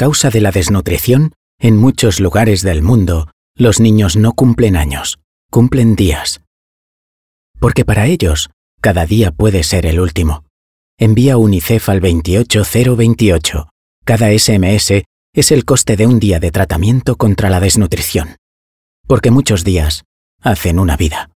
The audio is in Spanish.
causa de la desnutrición, en muchos lugares del mundo, los niños no cumplen años, cumplen días. Porque para ellos, cada día puede ser el último. Envía UNICEF al 28028. Cada SMS es el coste de un día de tratamiento contra la desnutrición. Porque muchos días hacen una vida.